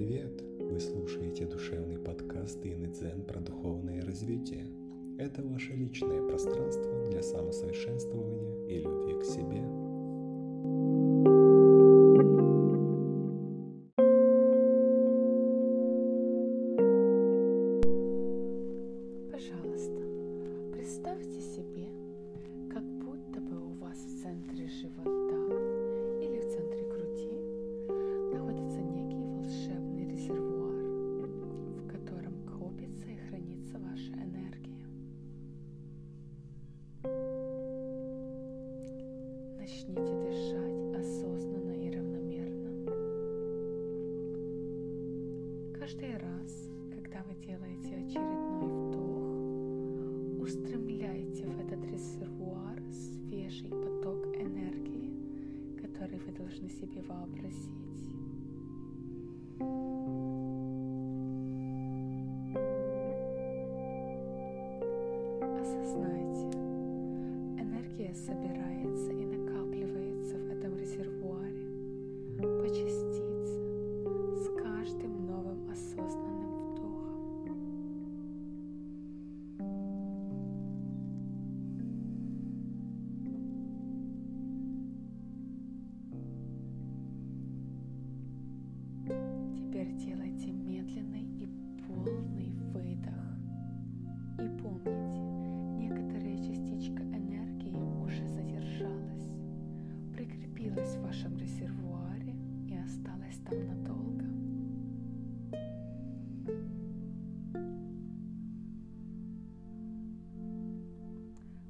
привет! Вы слушаете душевный подкаст Инны Дзен про духовное развитие. Это ваше личное пространство для самосовершенствования и любви к себе. Должны себе вообразить. Осознайте, энергия собирается и накапливается Теперь делайте медленный и полный выдох. И помните, некоторая частичка энергии уже задержалась, прикрепилась в вашем резервуаре и осталась там надолго.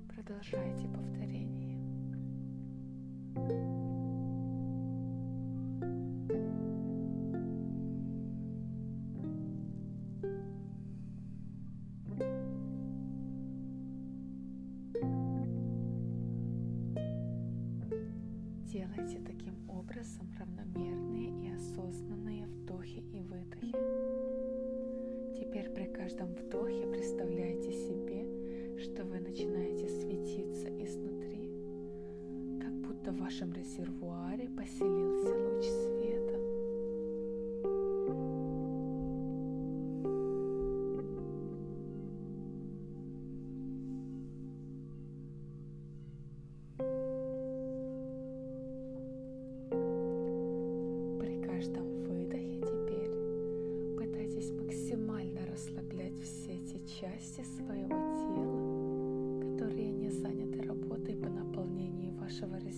Продолжайте повторение. Делайте таким образом равномерные и осознанные вдохи и выдохи. Теперь при каждом вдохе представляйте себе, что вы начинаете светиться изнутри, как будто в вашем резервуаре поселился луч света. sobre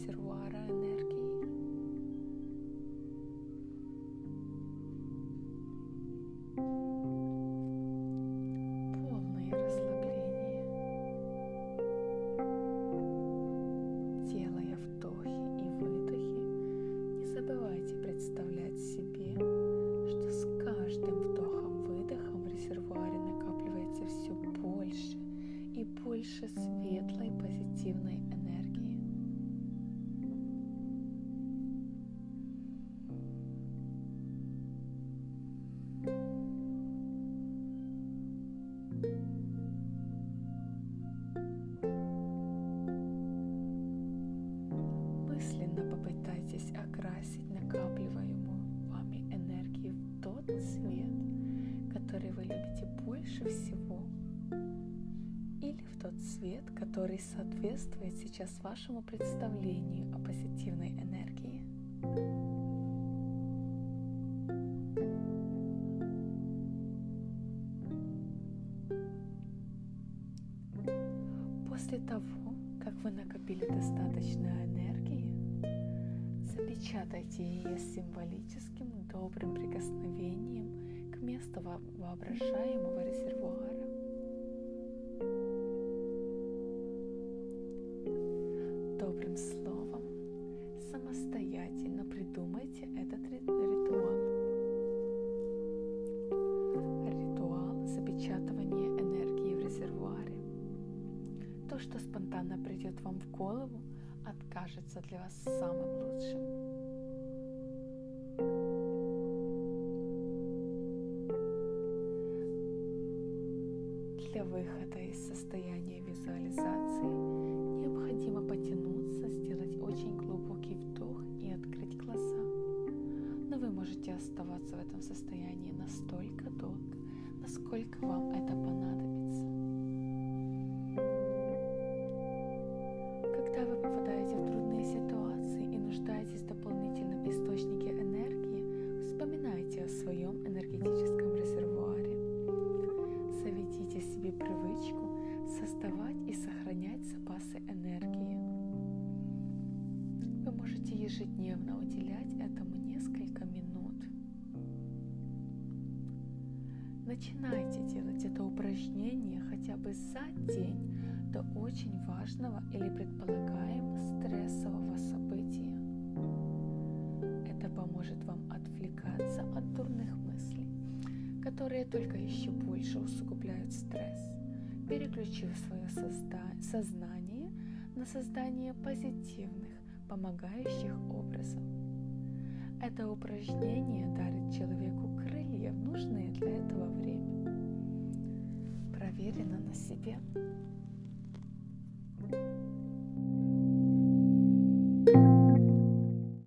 окрасить накапливаемую вами энергию в тот цвет, который вы любите больше всего, или в тот цвет, который соответствует сейчас вашему представлению о позитивной энергии. После того, как вы накопили достаточно энергии, запечатайте ее символическим добрым прикосновением к месту во- воображаемого резервуара. Добрым словом самостоятельно придумайте этот ри- ритуал. Ритуал запечатывания энергии в резервуаре. То, что спонтанно придет вам в голову, откажется для вас самым лучшим. Для выхода из состояния визуализации необходимо потянуться, сделать очень глубокий вдох и открыть глаза. Но вы можете оставаться в этом состоянии настолько долго, насколько вам это понадобится. Ежедневно уделять этому несколько минут. Начинайте делать это упражнение хотя бы за день до очень важного или предполагаемо стрессового события. Это поможет вам отвлекаться от дурных мыслей, которые только еще больше усугубляют стресс переключив свое сознание на создание позитивных, помогающих образов. Это упражнение дарит человеку крылья в нужное для этого время. Проверено на себе.